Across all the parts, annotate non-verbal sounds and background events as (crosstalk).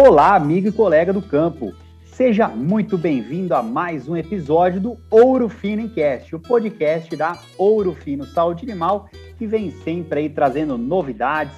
Olá, amigo e colega do campo. Seja muito bem-vindo a mais um episódio do Ouro Fino Encast, o podcast da Ouro Fino Saúde Animal, que vem sempre aí trazendo novidades,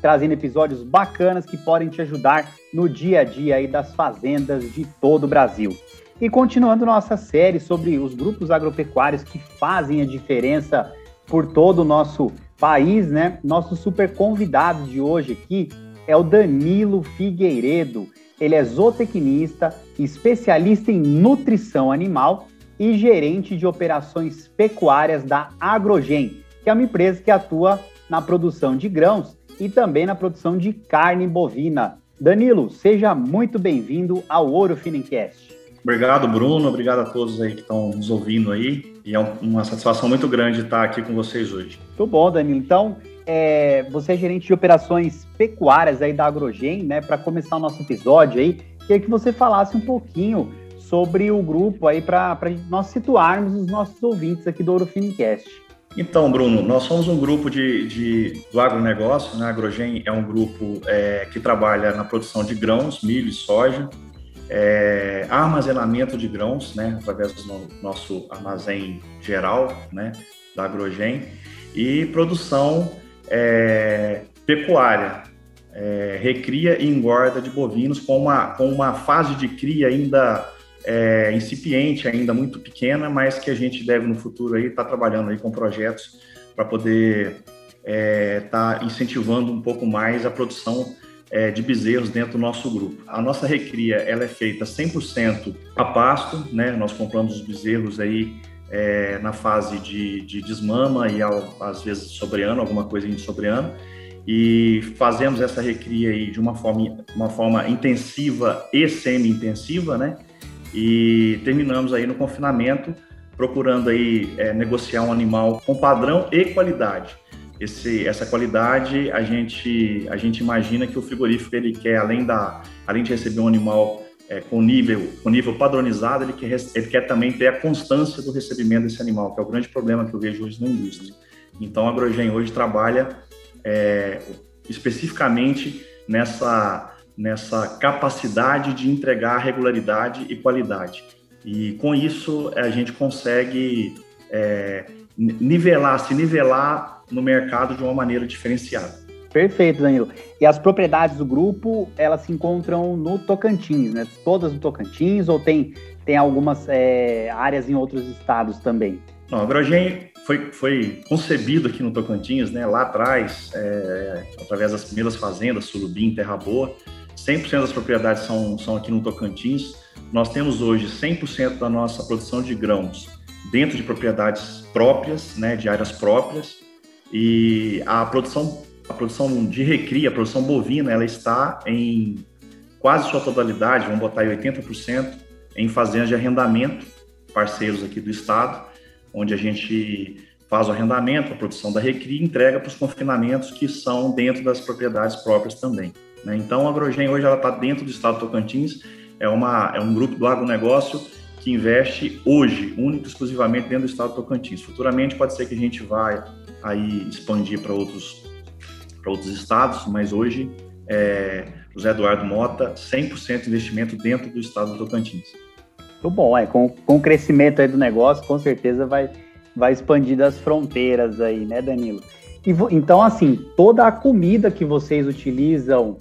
trazendo episódios bacanas que podem te ajudar no dia a dia aí das fazendas de todo o Brasil. E continuando nossa série sobre os grupos agropecuários que fazem a diferença por todo o nosso país, né? Nosso super convidado de hoje aqui é o Danilo Figueiredo. Ele é zootecnista, especialista em nutrição animal e gerente de operações pecuárias da Agrogen, que é uma empresa que atua na produção de grãos e também na produção de carne bovina. Danilo, seja muito bem-vindo ao Ouro Finencast. Obrigado, Bruno. Obrigado a todos aí que estão nos ouvindo aí. E é uma satisfação muito grande estar aqui com vocês hoje. Muito bom, Danilo. Então, é, você é gerente de operações pecuárias aí da Agrogen, né? Para começar o nosso episódio aí, queria que você falasse um pouquinho sobre o grupo aí para nós situarmos os nossos ouvintes aqui do Ouro Finicast. Então, Bruno, nós somos um grupo de, de do agronegócio, né? A Agrogen é um grupo é, que trabalha na produção de grãos, milho e soja, é, armazenamento de grãos, né? Através do nosso armazém geral, né? Da Agrogen, e produção é, pecuária, é, recria e engorda de bovinos com uma, com uma fase de cria ainda é, incipiente, ainda muito pequena, mas que a gente deve no futuro aí estar tá trabalhando aí com projetos para poder estar é, tá incentivando um pouco mais a produção é, de bezerros dentro do nosso grupo. A nossa recria ela é feita 100% a pasto, né? Nós compramos os bezerros aí é, na fase de, de desmama e ao, às vezes sobreano, alguma coisa de sobreano, e fazemos essa recria aí de uma forma, uma forma intensiva e semi-intensiva, né? E terminamos aí no confinamento procurando aí é, negociar um animal com padrão e qualidade. Esse, essa qualidade a gente a gente imagina que o frigorífico ele quer além da além de receber um animal é, com nível com nível padronizado, ele quer, ele quer também ter a constância do recebimento desse animal, que é o grande problema que eu vejo hoje na indústria. Então, a Agrogen hoje trabalha é, especificamente nessa, nessa capacidade de entregar regularidade e qualidade. E com isso, a gente consegue é, nivelar, se nivelar no mercado de uma maneira diferenciada. Perfeito, Danilo. E as propriedades do grupo, elas se encontram no Tocantins, né? Todas no Tocantins ou tem, tem algumas é, áreas em outros estados também? Não, a Agrogen foi, foi concebido aqui no Tocantins, né? Lá atrás, é, através das primeiras fazendas, Surubim, Terra Boa. 100% das propriedades são, são aqui no Tocantins. Nós temos hoje 100% da nossa produção de grãos dentro de propriedades próprias, né? De áreas próprias. E a produção a produção de recria, a produção bovina, ela está em quase sua totalidade, vamos botar aí 80%, em fazendas de arrendamento, parceiros aqui do estado, onde a gente faz o arrendamento, a produção da recria e entrega para os confinamentos que são dentro das propriedades próprias também. Né? Então, a Agrogen hoje está dentro do estado do Tocantins, é, uma, é um grupo do agronegócio que investe hoje, único e exclusivamente dentro do estado do Tocantins. Futuramente pode ser que a gente vá aí expandir para outros para outros estados, mas hoje é, José Eduardo Mota, 100% de investimento dentro do estado do Tocantins. Muito bom, é, com, com o crescimento aí do negócio, com certeza vai, vai expandir das fronteiras aí, né, Danilo? E, então, assim, toda a comida que vocês utilizam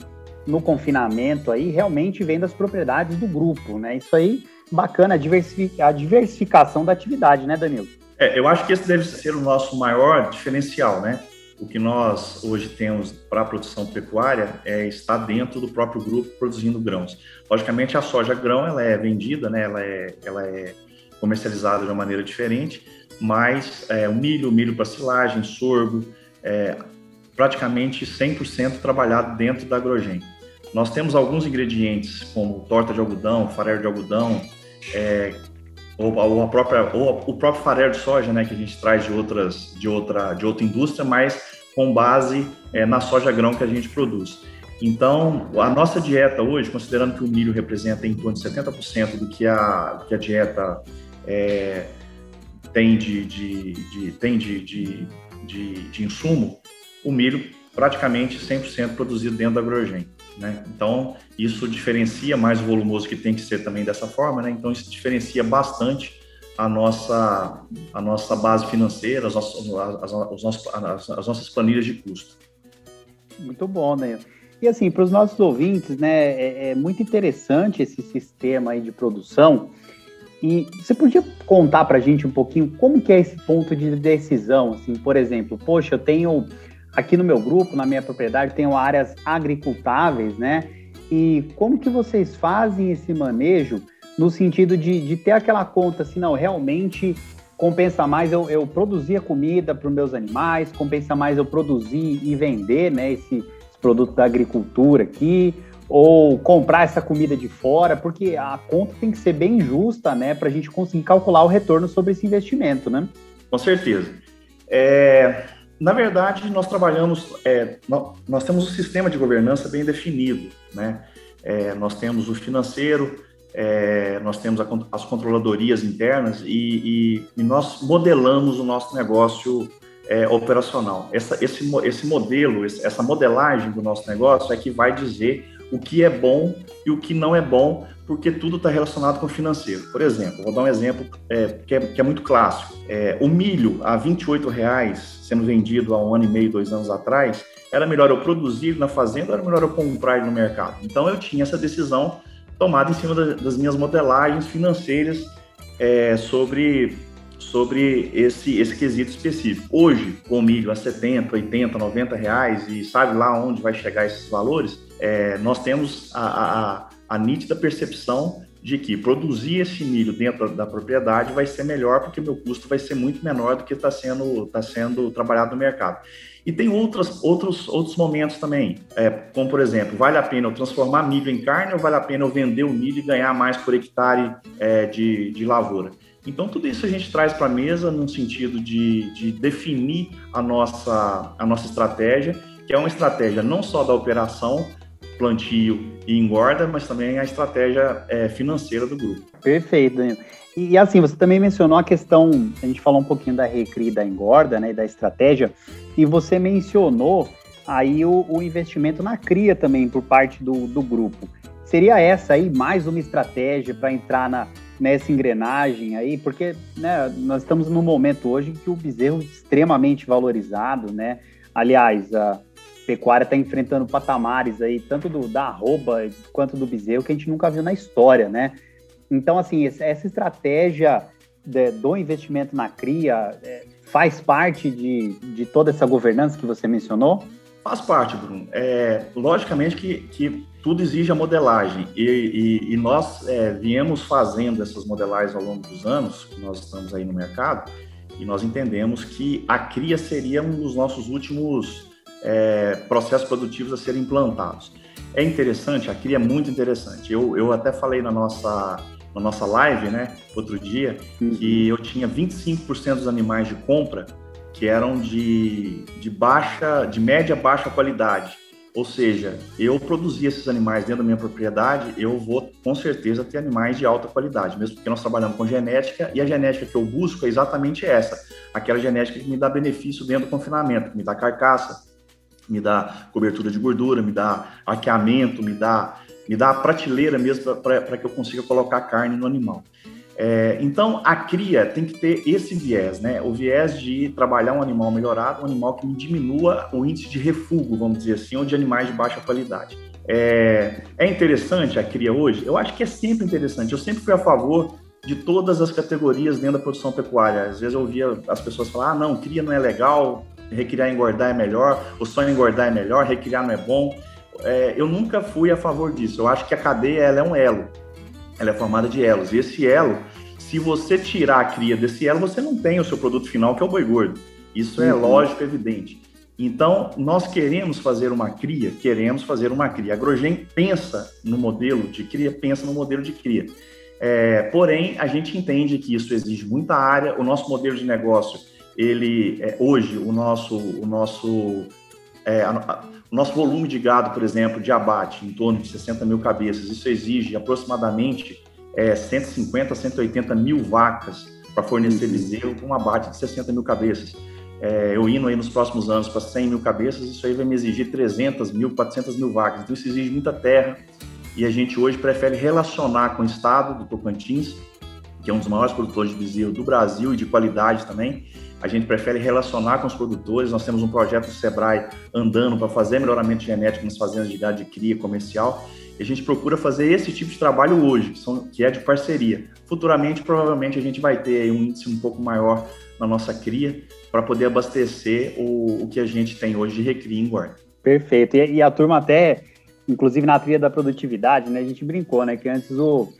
no confinamento aí realmente vem das propriedades do grupo, né? Isso aí, bacana, a, diversific, a diversificação da atividade, né, Danilo? É, eu acho que esse deve ser o nosso maior diferencial, né? O que nós hoje temos para a produção pecuária é estar dentro do próprio grupo produzindo grãos. Logicamente, a soja grão ela é vendida, né? ela, é, ela é comercializada de uma maneira diferente, mas é, o milho, milho para silagem, sorgo, é praticamente 100% trabalhado dentro da Agrogen. Nós temos alguns ingredientes, como torta de algodão, farelo de algodão, é, ou, ou, a própria, ou o próprio farelo de soja, né, que a gente traz de outras, de outra, de outra indústria, mas com base é, na soja grão que a gente produz. Então, a nossa dieta hoje, considerando que o milho representa em torno de 70% do que a, que a dieta é, tem, de, de, de tem de, de, insumo, o milho praticamente 100% produzido dentro da Agrogen. Né? Então, isso diferencia mais o volumoso que tem que ser também dessa forma, né? Então, isso diferencia bastante a nossa, a nossa base financeira, as nossas, as, as, as nossas planilhas de custo. Muito bom, né? E assim, para os nossos ouvintes, né, é, é, muito interessante esse sistema aí de produção. E você podia contar para a gente um pouquinho como que é esse ponto de decisão? Assim, por exemplo, poxa, eu tenho aqui no meu grupo, na minha propriedade, tenho áreas agricultáveis, né? E como que vocês fazem esse manejo no sentido de, de ter aquela conta, assim, não, realmente compensa mais eu, eu produzir a comida para os meus animais, compensa mais eu produzir e vender, né, esse, esse produto da agricultura aqui, ou comprar essa comida de fora, porque a conta tem que ser bem justa, né, para a gente conseguir calcular o retorno sobre esse investimento, né? Com certeza. É, na verdade, nós trabalhamos, é, nós, temos um sistema de governança bem definido, né? É, nós temos o financeiro, é, nós temos a, as controladorias internas e, e, e, nós modelamos o nosso negócio é, operacional. Essa, esse, esse modelo, essa modelagem do nosso negócio é que vai dizer o que é bom e o que não é bom, porque tudo está relacionado com o financeiro. Por exemplo, vou dar um exemplo é, que, é, que, é, muito clássico. É, o milho a R$ 28,00 sendo vendido há um ano e meio, dois anos atrás, era melhor eu produzir na fazenda era melhor eu comprar no mercado? Então eu tinha essa decisão tomada em cima da, das minhas modelagens financeiras é, sobre, sobre esse, esse quesito específico. Hoje, com milho a 70, 80, 90 reais e sabe lá onde vai chegar esses valores, é, nós temos a, a, a, nítida percepção de que produzir esse milho dentro da, da propriedade vai ser melhor porque meu custo vai ser muito menor do que está sendo, tá sendo trabalhado no mercado. E tem outros, outros, outros momentos também, é, como por exemplo, vale a pena eu transformar milho em carne ou vale a pena eu vender o milho e ganhar mais por hectare é, de, de lavoura? Então, tudo isso a gente traz para a mesa no sentido de, de definir a nossa, a nossa estratégia, que é uma estratégia não só da operação, plantio e engorda, mas também a estratégia é, financeira do grupo. Perfeito, Danilo. E, assim, você também mencionou a questão, a gente falou um pouquinho da recri da engorda, né, da estratégia, e você mencionou aí o, o investimento na cria também por parte do, do grupo. Seria essa aí mais uma estratégia para entrar na, nessa engrenagem aí? Porque né, nós estamos num momento hoje em que o bezerro é extremamente valorizado, né? Aliás, a pecuária está enfrentando patamares aí, tanto do, da arroba quanto do bezerro, que a gente nunca viu na história, né? Então, assim, essa estratégia do investimento na cria é, faz parte de, de toda essa governança que você mencionou? Faz parte, Bruno. É, logicamente que, que tudo exige a modelagem e, e, e nós é, viemos fazendo essas modelagens ao longo dos anos que nós estamos aí no mercado e nós entendemos que a cria seria um dos nossos últimos é, processos produtivos a serem implantados. É interessante, a cria é muito interessante. Eu, eu até falei na nossa na nossa live, né, outro dia, uhum. que eu tinha 25% dos animais de compra que eram de, de baixa, de média baixa qualidade. Ou seja, eu produzia esses animais dentro da minha propriedade, eu vou com certeza ter animais de alta qualidade, mesmo porque nós trabalhamos com genética e a genética que eu busco é exatamente essa, aquela genética que me dá benefício dentro do confinamento, que me dá carcaça, me dá cobertura de gordura, me dá arqueamento, me dá me dá a prateleira mesmo para que eu consiga colocar carne no animal. É, então, a cria tem que ter esse viés, né? O viés de trabalhar um animal melhorado, um animal que diminua o índice de refúgio, vamos dizer assim, ou de animais de baixa qualidade. É, é interessante a cria hoje? Eu acho que é sempre interessante. Eu sempre fui a favor de todas as categorias dentro da produção pecuária. Às vezes eu ouvia as pessoas falar: ah, não, cria não é legal, recriar e engordar é melhor, ou só engordar é melhor, recriar não é bom é, eu nunca fui a favor disso. Eu acho que a cadeia ela é um elo. Ela é formada de elos. E esse elo, se você tirar a cria desse elo, você não tem o seu produto final, que é o boi gordo. Isso é uhum. lógico, evidente. Então, nós queremos fazer uma cria, queremos fazer uma cria. A Agrogen pensa no modelo de cria, pensa no modelo de cria. É, porém, a gente entende que isso exige muita área. O nosso modelo de negócio, ele é, hoje, o nosso, o nosso é, a, o nosso volume de gado, por exemplo, de abate, em torno de 60 mil cabeças, isso exige aproximadamente é, 150 a 180 mil vacas para fornecer bezerro com um abate de 60 mil cabeças. é, eu indo aí nos próximos anos para 100 mil cabeças, isso aí vai me exigir 300 mil, 400 mil vacas. Então, isso exige muita terra e a gente hoje prefere relacionar com o estado do Tocantins, que é um dos maiores produtores de bezerro do Brasil e de qualidade também. A gente prefere relacionar com os produtores. Nós temos um projeto do Sebrae andando para fazer melhoramento genético nas fazendas de gado de cria comercial. E a gente procura fazer esse tipo de trabalho hoje, que, é de parceria. Futuramente, provavelmente, a gente vai ter um índice um pouco maior na nossa cria, para poder abastecer o, o que a gente tem hoje de recria em guarda. Perfeito. E, e, a turma até, inclusive na trilha da produtividade, né, a gente brincou, né, que antes o,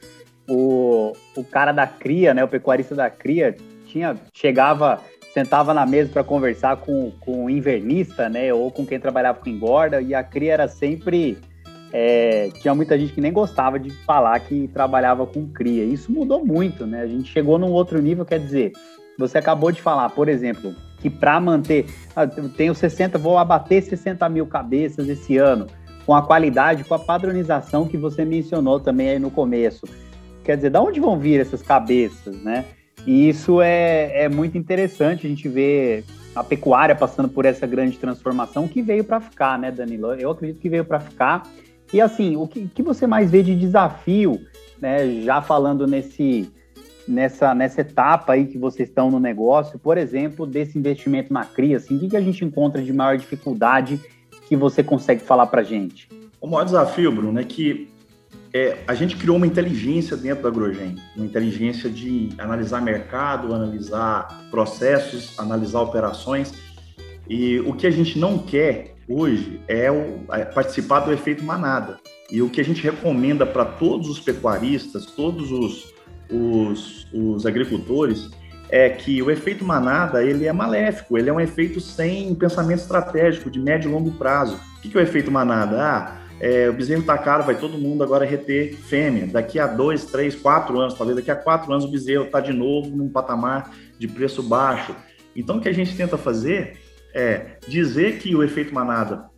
o, o cara da cria, né, o pecuarista da cria, tinha, chegava, sentava na mesa para conversar com, o invernista, né, ou com quem trabalhava com engorda, e a cria era sempre... É, tinha muita gente que nem gostava de falar que trabalhava com cria. Isso mudou muito, né? A gente chegou num outro nível, quer dizer, você acabou de falar, por exemplo, que para manter, ah, eu tenho 60, vou abater 60 mil cabeças esse ano, com a qualidade, com a padronização que você mencionou também aí no começo. Quer dizer, da onde vão vir essas cabeças, né? E isso é, é muito interessante a gente ver a pecuária passando por essa grande transformação que veio para ficar, né, Danilo? Eu acredito que veio para ficar. E assim, o que, que você mais vê de desafio, né, já falando nesse nessa, nessa etapa aí que vocês estão no negócio, por exemplo, desse investimento na CRIA, assim, o que, que a gente encontra de maior dificuldade que você consegue falar para gente? O maior desafio, Bruno, é que é, a gente criou uma inteligência dentro da Agrogen, uma inteligência de analisar mercado, analisar processos, analisar operações, e o que a gente não quer hoje é, o, é participar do efeito manada. E o que a gente recomenda para todos os pecuaristas, todos os, os, os agricultores é que o efeito manada ele é maléfico, ele é um efeito sem pensamento estratégico de médio e longo prazo. O que é o efeito manada? Ah, é, o bezerro está caro, vai todo mundo agora reter fêmea. Daqui a dois, três, quatro anos, talvez daqui a quatro anos o bezerro está de novo num patamar de preço baixo. Então o que a gente tenta fazer é dizer que o efeito manada,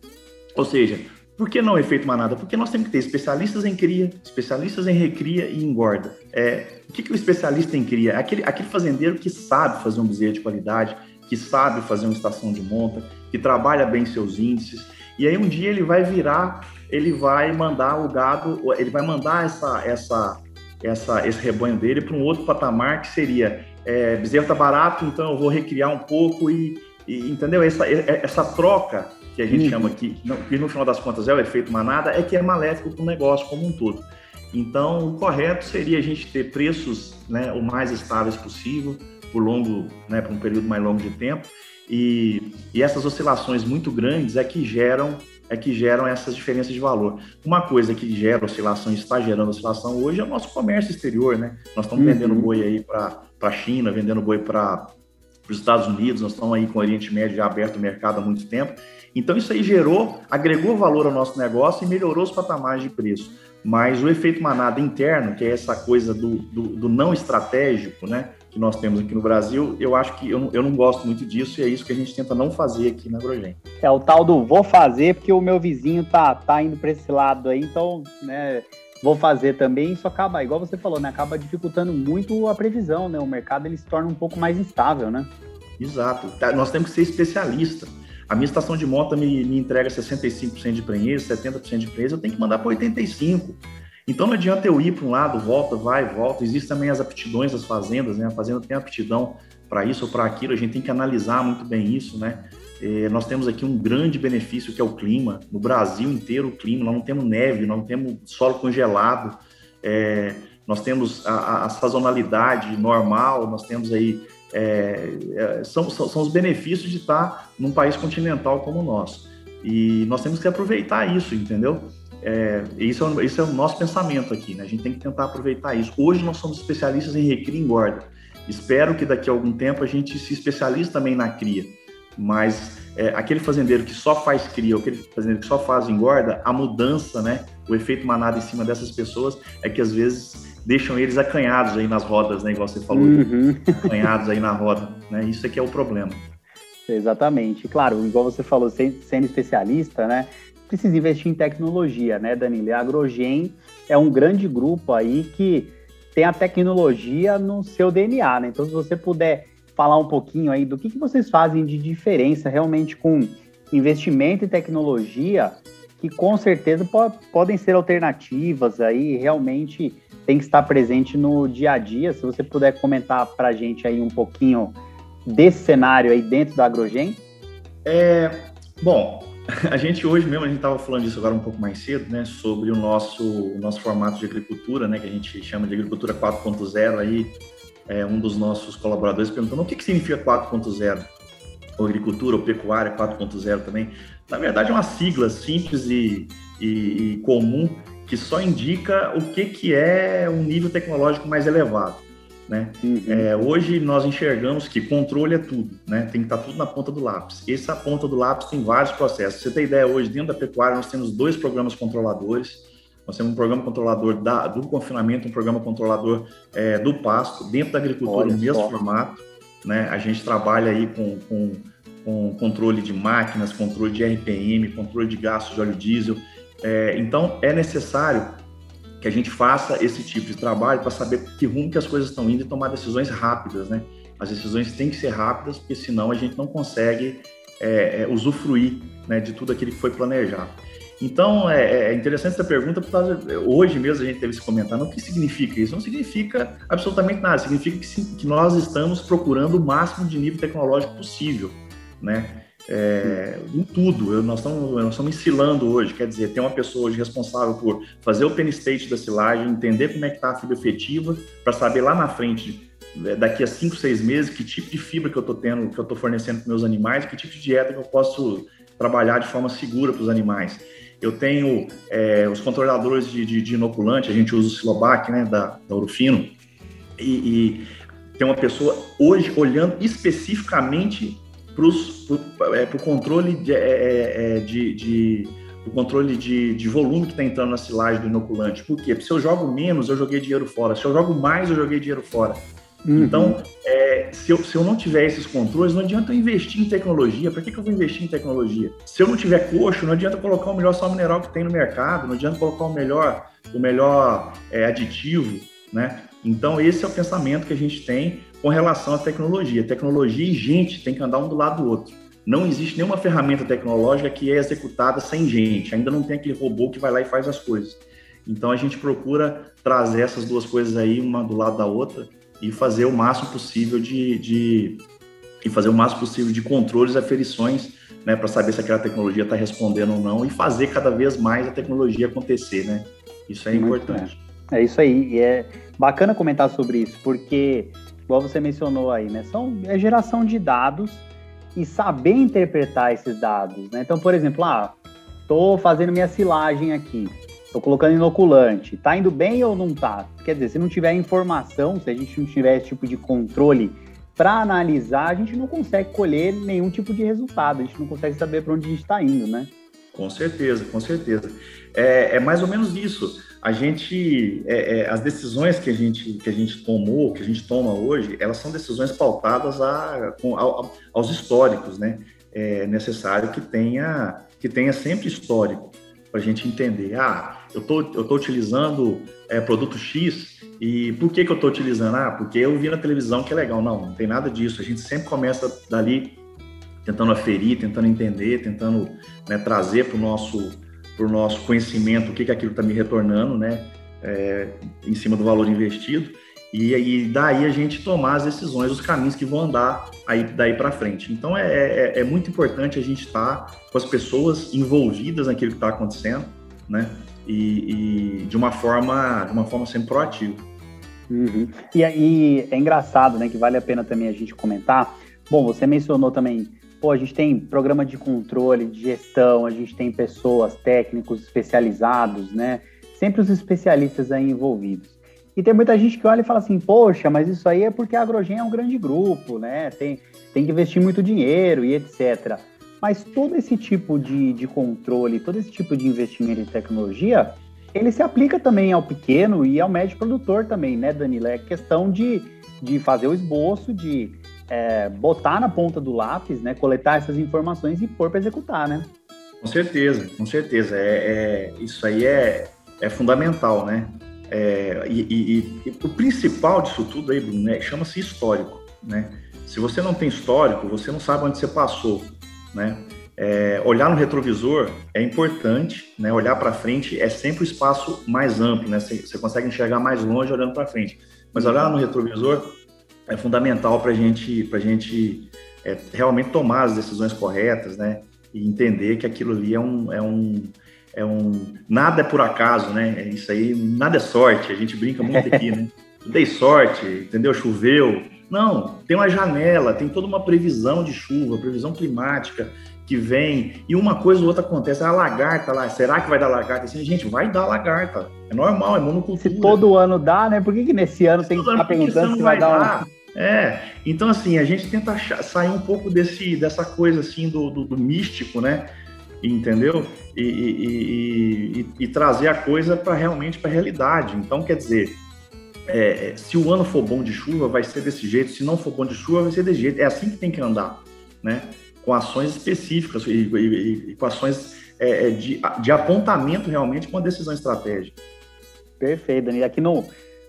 ou seja, por que não efeito manada? Porque nós temos que ter especialistas em cria, especialistas em recria e engorda. É, o que, que o especialista em cria? Aquele, aquele fazendeiro que sabe fazer um bezerro de qualidade, que sabe fazer uma estação de monta, que trabalha bem seus índices. E aí um dia ele vai virar, ele vai mandar o gado, ele vai mandar essa, essa, essa, esse rebanho dele para um outro patamar que seria é, bezerro tá barato, então eu vou recriar um pouco e, e entendeu? Essa, essa troca que a gente hum. chama aqui, que no final das contas é o efeito manada, é que é maléfico para o negócio como um todo. Então, o correto seria a gente ter preços né, o mais estáveis possível, por longo, né, por um período mais longo de tempo, e, e essas oscilações muito grandes é que geram é que geram essas diferenças de valor. Uma coisa que gera oscilação e está gerando oscilação hoje é o nosso comércio exterior, né? Nós estamos uhum. vendendo boi aí para a China, vendendo boi para os Estados Unidos, nós estamos aí com o Oriente Médio já aberto o mercado há muito tempo, então isso aí gerou, agregou valor ao nosso negócio e melhorou os patamares de preço. Mas o efeito manada interno, que é essa coisa do, do, do não estratégico, né, que nós temos aqui no Brasil, eu acho que eu, eu não gosto muito disso e é isso que a gente tenta não fazer aqui na Agrogen. É o tal do vou fazer porque o meu vizinho tá, tá indo para esse lado aí, então, né, vou fazer também, isso acaba, igual você falou, né, acaba dificultando muito a previsão, né, o mercado ele se torna um pouco mais instável, né? Exato, tá, nós temos que ser especialista. A minha estação de monta me, me entrega 65% de prenhez, 70% de prenhez, eu tenho que mandar para 85%. Então não adianta eu ir para um lado, volta, vai, volta. Existem também as aptidões das fazendas, né? A fazenda tem aptidão para isso ou para aquilo, a gente tem que analisar muito bem isso, né? É, nós temos aqui um grande benefício que é o clima. No Brasil inteiro, o clima, nós não temos neve, nós não temos solo congelado, é, nós temos a, a, sazonalidade normal, nós temos aí é, são, são, são, os benefícios de estar num país continental como o nosso. E nós temos que aproveitar isso, entendeu? É, isso, é, isso é o nosso pensamento aqui, né? A gente tem que tentar aproveitar isso. Hoje nós somos especialistas em recria e engorda. Espero que daqui a algum tempo a gente se especialize também na cria. Mas é, aquele fazendeiro que só faz cria, ou aquele fazendeiro que só faz engorda, a mudança, né? O efeito manada em cima dessas pessoas é que às vezes deixam eles acanhados aí nas rodas, né? Igual você falou, uhum. (laughs) acanhados aí na roda, né? Isso aqui é o problema. Exatamente. Claro, igual você falou, sendo especialista, né? Precisa investir em tecnologia, né, Danilo? a Agrogen é um grande grupo aí que tem a tecnologia no seu DNA, né? Então, se você puder falar um pouquinho aí do que, que vocês fazem de diferença realmente com investimento em tecnologia, que com certeza po podem ser alternativas aí, realmente tem que estar presente no dia a dia. Se você puder comentar para a gente aí um pouquinho desse cenário aí dentro da Agrogen. É, bom, (laughs) a gente hoje mesmo, a gente estava falando disso agora um pouco mais cedo, né, sobre o nosso, o nosso formato de agricultura, né, que a gente chama de agricultura 4.0 aí, é, um dos nossos colaboradores perguntando o que, que significa 4.0? Ou agricultura ou pecuária 4.0 também. Na verdade, é uma sigla simples e, e, e comum que só indica o que, que é um nível tecnológico mais elevado. Né? Uhum. É, hoje nós enxergamos que controle é tudo, né? tem que estar tudo na ponta do lápis. Essa ponta do lápis tem vários processos. Você tem ideia, hoje dentro da pecuária nós temos dois programas controladores. Nós temos um programa controlador da, do confinamento, um programa controlador é, do pasto, dentro da agricultura, no mesmo formato. Né? A gente trabalha aí com, com, com, controle de máquinas, controle de RPM, controle de gastos de óleo diesel. É, então, é necessário que a gente faça esse tipo de trabalho para saber que rumo que as coisas estão indo e tomar decisões rápidas, né? As decisões têm que ser rápidas, porque senão a gente não consegue é, é, usufruir né, de tudo aquilo que foi planejado. Então, é, é interessante essa pergunta, porque hoje mesmo a gente teve esse comentário. O que significa isso? Não significa absolutamente nada. Significa que, que nós estamos procurando o máximo de nível tecnológico possível, né? É, em tudo. Eu, nós, estamos, nós estamos ensilando hoje, quer dizer, tem uma pessoa hoje responsável por fazer o pen state da silagem, entender como é que está a fibra efetiva, para saber lá na frente, é, daqui a 5, 6 meses, que tipo de fibra que eu estou tendo, que eu estou fornecendo para meus animais, que tipo de dieta que eu posso trabalhar de forma segura para os animais. Eu tenho é, os controladores de, de, de, inoculante, a gente usa o Silobac, né, da, da Orofino, e, e tem uma pessoa hoje olhando especificamente para o é, controle de, é, é, é, de, de o controle de, de volume que está entrando na silagem do inoculante. Por quê? Porque se eu jogo menos, eu joguei dinheiro fora. Se eu jogo mais, eu joguei dinheiro fora. Uhum. Então, é, se, eu, se eu não tiver esses controles, não adianta eu investir em tecnologia. Para que, que eu vou investir em tecnologia? Se eu não tiver coxo, não adianta colocar o melhor sal mineral que tem no mercado, não adianta colocar o melhor, o melhor é, aditivo, né? Então, esse é o pensamento que a gente tem com relação à tecnologia. Tecnologia e gente tem que andar um do lado do outro. Não existe nenhuma ferramenta tecnológica que é executada sem gente. Ainda não tem aquele robô que vai lá e faz as coisas. Então a gente procura trazer essas duas coisas aí, uma do lado da outra, e fazer o máximo possível de, de e fazer o máximo possível de controles e aferições, né, para saber se aquela tecnologia está respondendo ou não e fazer cada vez mais a tecnologia acontecer, né? Isso é Muito importante. É. é isso aí. E é bacana comentar sobre isso, porque igual você mencionou aí, né? São, é geração de dados e saber interpretar esses dados, né? Então, por exemplo, ah, tô fazendo minha silagem aqui, tô colocando inoculante, tá indo bem ou não tá? Quer dizer, se não tiver informação, se a gente não tiver esse tipo de controle para analisar, a gente não consegue colher nenhum tipo de resultado, a gente não consegue saber para onde a gente está indo, né? Com certeza, com certeza. É, é mais ou menos isso a gente, é, é, as decisões que a gente, que a gente tomou, que a gente toma hoje, elas são decisões pautadas a, a, aos históricos, né? É necessário que tenha, que tenha sempre histórico para a gente entender. Ah, eu tô, eu tô utilizando é, produto X e por que, que eu estou utilizando? Ah, porque eu vi na televisão que é legal. Não, não tem nada disso. A gente sempre começa dali tentando aferir, tentando entender, tentando né, trazer para o nosso para o nosso conhecimento o que, que aquilo está me retornando, né, é, em cima do valor investido, e, e daí a gente tomar as decisões, os caminhos que vão andar aí daí para frente. Então é, é, é, muito importante a gente estar tá com as pessoas envolvidas naquilo que está acontecendo, né, e, e, de uma forma de uma forma sempre proativa. Uhum. E, e é engraçado, né, que vale a pena também a gente comentar. Bom, você mencionou também pô, a gente tem programa de controle, de gestão, a gente tem pessoas, técnicos especializados, né? Sempre os especialistas aí envolvidos. E tem muita gente que olha e fala assim, poxa, mas isso aí é porque a Agrogen é um grande grupo, né? Tem, tem que investir muito dinheiro e etc. Mas todo esse tipo de, de controle, todo esse tipo de investimento em tecnologia, ele se aplica também ao pequeno e ao médio produtor também, né, Danila? É questão de, de fazer o esboço, de é, botar na ponta do lápis, né, coletar essas informações e pôr para executar, né? Com certeza, com certeza. É, é isso aí é, é fundamental, né? É, e, e, e, o principal disso tudo aí, Bruno, né, chama-se histórico, né? Se você não tem histórico, você não sabe onde você passou, né? É, olhar no retrovisor é importante, né? Olhar para frente é sempre o espaço mais amplo, né? Você, consegue enxergar mais longe olhando para frente. Mas olhar no retrovisor é fundamental para gente, a gente é, realmente tomar as decisões corretas, né? E entender que aquilo ali é um, é um, é um nada é por acaso, né? É isso aí, nada é sorte. A gente brinca muito aqui, né? (laughs) Dei sorte, entendeu? Choveu. Não, tem uma janela, tem toda uma previsão de chuva, previsão climática que vem, e uma coisa ou outra acontece, a lagarta lá, será que vai dar lagarta? Assim, gente, vai dar lagarta, é normal, é monocultura. Se todo ano dá, né? Por que, que nesse ano se tem que ficar perguntando se vai, vai dar? dar? É, então assim, a gente tenta sair um pouco desse, dessa coisa assim do, do, do místico, né? Entendeu? E, e, e, e trazer a coisa para realmente para a realidade. Então, quer dizer, é, é, se o ano for bom de chuva, vai ser desse jeito, se não for bom de chuva, vai ser desse jeito. É assim que tem que andar, né? com ações específicas e, e, e com ações é, é, de, de, apontamento realmente com a decisão estratégica. Perfeito, Dani. Aqui no,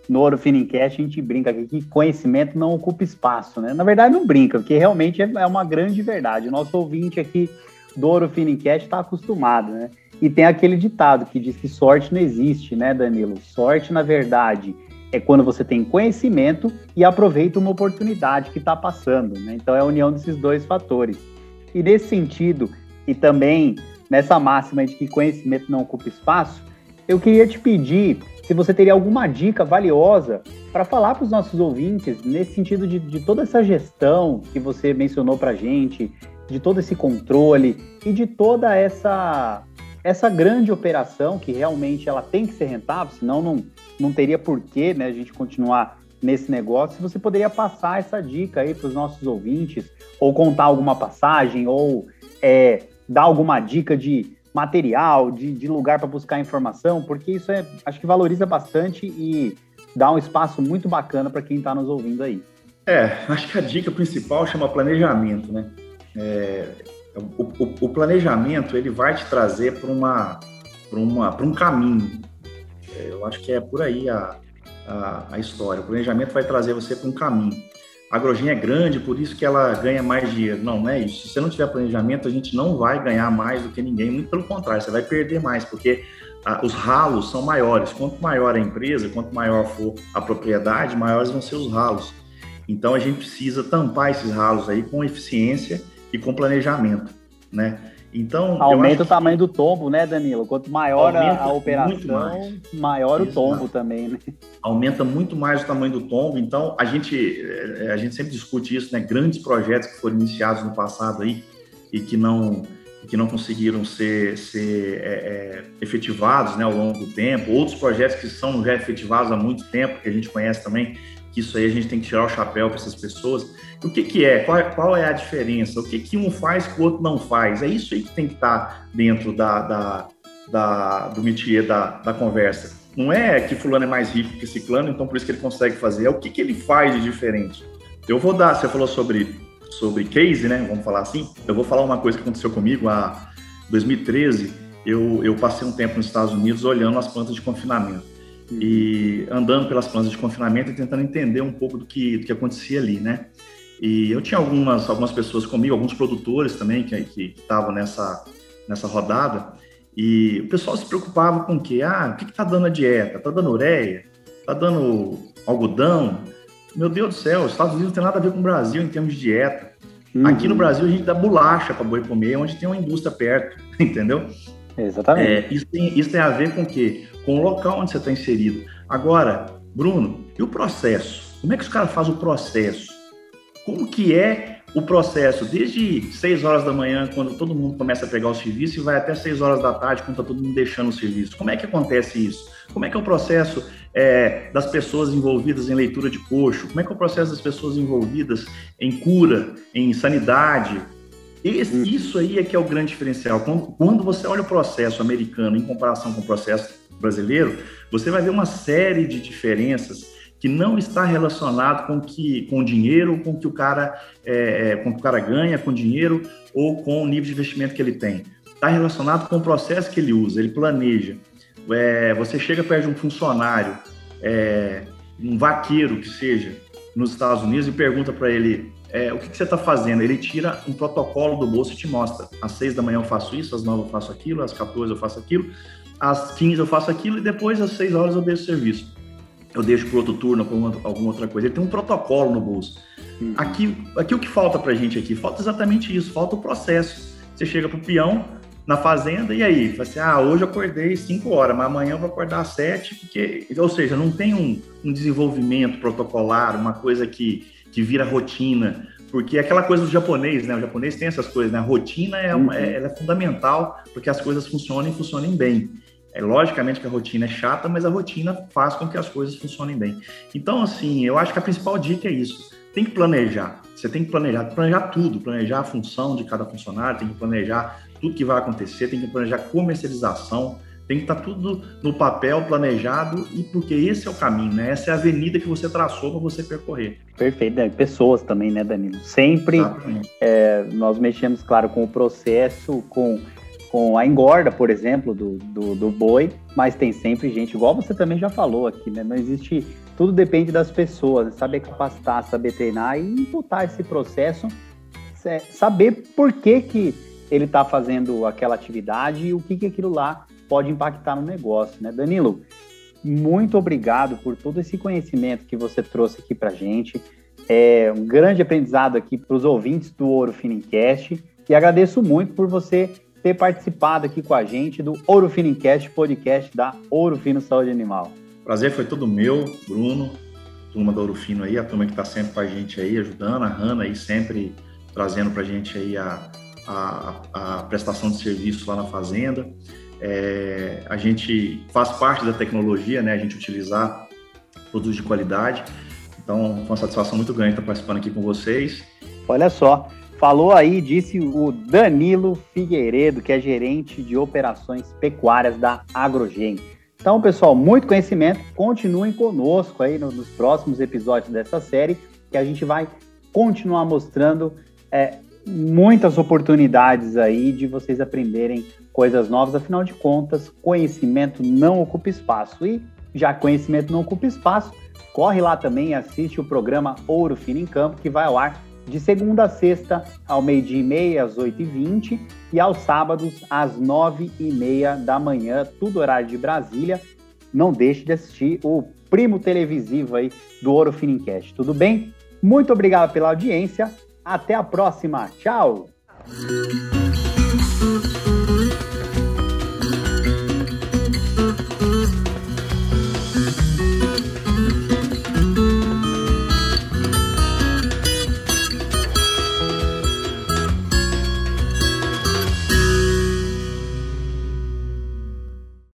no Ouro Finincast a gente brinca aqui que conhecimento não ocupa espaço, né? Na verdade não brinca, porque realmente é, é uma grande verdade. O nosso ouvinte aqui do Ouro Finincast está acostumado, né? E tem aquele ditado que diz que sorte não existe, né, Danilo? Sorte, na verdade, é quando você tem conhecimento e aproveita uma oportunidade que está passando, né? Então é a união desses dois fatores. E nesse sentido, e também nessa máxima de que conhecimento não ocupa espaço, eu queria te pedir se você teria alguma dica valiosa para falar para os nossos ouvintes nesse sentido de, de, toda essa gestão que você mencionou para a gente, de todo esse controle e de toda essa essa grande operação que realmente ela tem que ser rentável, senão não, não teria porquê né, a gente continuar nesse negócio. Você poderia passar essa dica aí para os nossos ouvintes, ou contar alguma passagem, ou é, dar alguma dica de material, de, de lugar para buscar informação, porque isso é, acho que valoriza bastante e dá um espaço muito bacana para quem está nos ouvindo aí. É, acho que a dica principal chama planejamento, né? É, o, o, o, planejamento ele vai te trazer para uma, uma, um caminho. É, eu acho que é por aí a, a, a história. O planejamento vai trazer você para um caminho. A Agrogem é grande, por isso que ela ganha mais dinheiro. Não, não é isso. Se você não tiver planejamento, a gente não vai ganhar mais do que ninguém. Muito pelo contrário, você vai perder mais, porque os ralos são maiores. Quanto maior a empresa, quanto maior for a propriedade, maiores vão ser os ralos. Então a gente precisa tampar esses ralos aí com eficiência e com planejamento, né? Então aumenta o tamanho que... do tombo, né, Danilo? Quanto maior a, a, operação, maior Exato. o tombo também, né? Aumenta muito mais o tamanho do tombo. Então a gente eh, a gente sempre discute isso, né? Grandes projetos que foram iniciados no passado aí e que não que não conseguiram ser, ser é, é, efetivados né, ao longo do tempo, outros projetos que são já efetivados há muito tempo, que a gente conhece também, que isso aí a gente tem que tirar o chapéu para essas pessoas. O que, que é? Qual, é? qual, é a diferença? O que, que um faz que o outro não faz? É isso aí que tem que estar tá dentro da, da, da, do métier da, da conversa. Não é que fulano é mais rico que ciclano, então por isso que ele consegue fazer. É o que, que ele faz de diferente. Eu vou dar, você falou sobre, sobre case, né? Vamos falar assim. Eu vou falar uma coisa que aconteceu comigo há 2013. Eu, eu passei um tempo nos Estados Unidos olhando as plantas de confinamento e andando pelas plantas de confinamento e tentando entender um pouco do que, do que acontecia ali, né? E eu tinha algumas, algumas pessoas comigo, alguns produtores também que estavam nessa, nessa rodada, e o pessoal se preocupava com o quê? Ah, o que está dando a dieta? Está dando ureia? Está dando algodão? Meu Deus do céu, os Estados Unidos não tem nada a ver com o Brasil em termos de dieta. Uhum. Aqui no Brasil a gente dá bolacha para boi comer, onde tem uma indústria perto, (laughs) entendeu? Exatamente. É, isso, tem, isso tem a ver com o quê? Com o local onde você está inserido. Agora, Bruno, e o processo? Como é que os caras fazem o processo? Como que é o processo? Desde 6 horas da manhã, quando todo mundo começa a pegar o serviço, e vai até 6 horas da tarde, quando está todo mundo deixando o serviço. Como é que acontece isso? Como é que é o processo é, das pessoas envolvidas em leitura de coxo? Como é que é o processo das pessoas envolvidas em cura, em sanidade, esse, hum. isso aí é que é o grande diferencial. Quando, quando, você olha o processo americano em comparação com o processo brasileiro, você vai ver uma série de diferenças que não está relacionado com que com dinheiro, com que o cara é, é, com que o cara ganha com dinheiro ou com o nível de investimento que ele tem. Está relacionado com o processo que ele usa, ele planeja. É, você chega perto de um funcionário, é, um vaqueiro que seja, nos Estados Unidos e pergunta para ele é, o que, que você está fazendo? Ele tira um protocolo do bolso e te mostra. Às seis da manhã eu faço isso, às nove eu faço aquilo, às 14 eu faço aquilo, às 15 eu faço aquilo e depois às seis horas eu deixo o serviço. Eu deixo para outro turno com alguma outra coisa. Ele tem um protocolo no bolso. Uhum. Aqui, aqui o que falta para a gente aqui? Falta exatamente isso, falta o processo. Você chega para o peão na fazenda e aí, fala assim, ah, hoje eu acordei 5 horas, mas amanhã eu vou acordar às 7, porque, ou seja, não tem um, um desenvolvimento protocolar, uma coisa que que vira rotina, porque é aquela coisa do japonês, né? O japonês tem essas coisas, né? A rotina é, uma, uhum. é, é fundamental porque as coisas funcionem e funcionem bem. É logicamente que a rotina é chata, mas a rotina faz com que as coisas funcionem bem. Então, assim, eu acho que a principal dica é isso. Tem que planejar. Você tem que planejar, planejar tudo, planejar a função de cada funcionário, tem que planejar tudo que vai acontecer, tem que planejar comercialização, tem que estar tá tudo no papel, planejado, e porque esse é o caminho, né? Essa é a avenida que você traçou para você percorrer. Perfeito, né? pessoas também, né, Danilo? Sempre é, nós mexemos, claro, com o processo, com, com a engorda, por exemplo, do, do, do, boi, mas tem sempre gente, igual você também já falou aqui, né? Não existe. Tudo depende das pessoas, saber capacitar, saber treinar e imputar esse processo, saber por que, que ele está fazendo aquela atividade e o que, que aquilo lá pode impactar no negócio, né? Danilo, muito obrigado por todo esse conhecimento que você trouxe aqui para gente. É um grande aprendizado aqui para os ouvintes do Ouro Finincast e agradeço muito por você ter participado aqui com a gente do Ouro Finincast, podcast da Ouro Fino Saúde Animal. Prazer foi todo meu, Bruno, turma do Ouro Fino aí, a turma que está sempre com a gente aí, ajudando, a Hanna aí sempre trazendo para a gente aí a, a, a prestação de serviço lá na fazenda. É, a gente faz parte da tecnologia, né? A gente utilizar produtos de qualidade. Então, foi uma satisfação muito grande estar participando aqui com vocês. Olha só, falou aí, disse o Danilo Figueiredo, que é gerente de operações pecuárias da Agrogen. Então, pessoal, muito conhecimento. Continuem conosco aí nos próximos episódios dessa série, que a gente vai continuar mostrando é, muitas oportunidades aí de vocês aprenderem coisas novas. Afinal de contas, conhecimento não ocupa espaço. E já conhecimento não ocupa espaço, corre lá também e assiste o programa Ouro Fino em Campo, que vai ao ar de segunda a sexta, ao meio-dia e meia, às 8h20, e aos sábados, às 9h30 da manhã, tudo horário de Brasília. Não deixe de assistir o primo televisivo aí do Ouro Finincast, tudo bem? Muito obrigado pela audiência até a próxima. Tchau!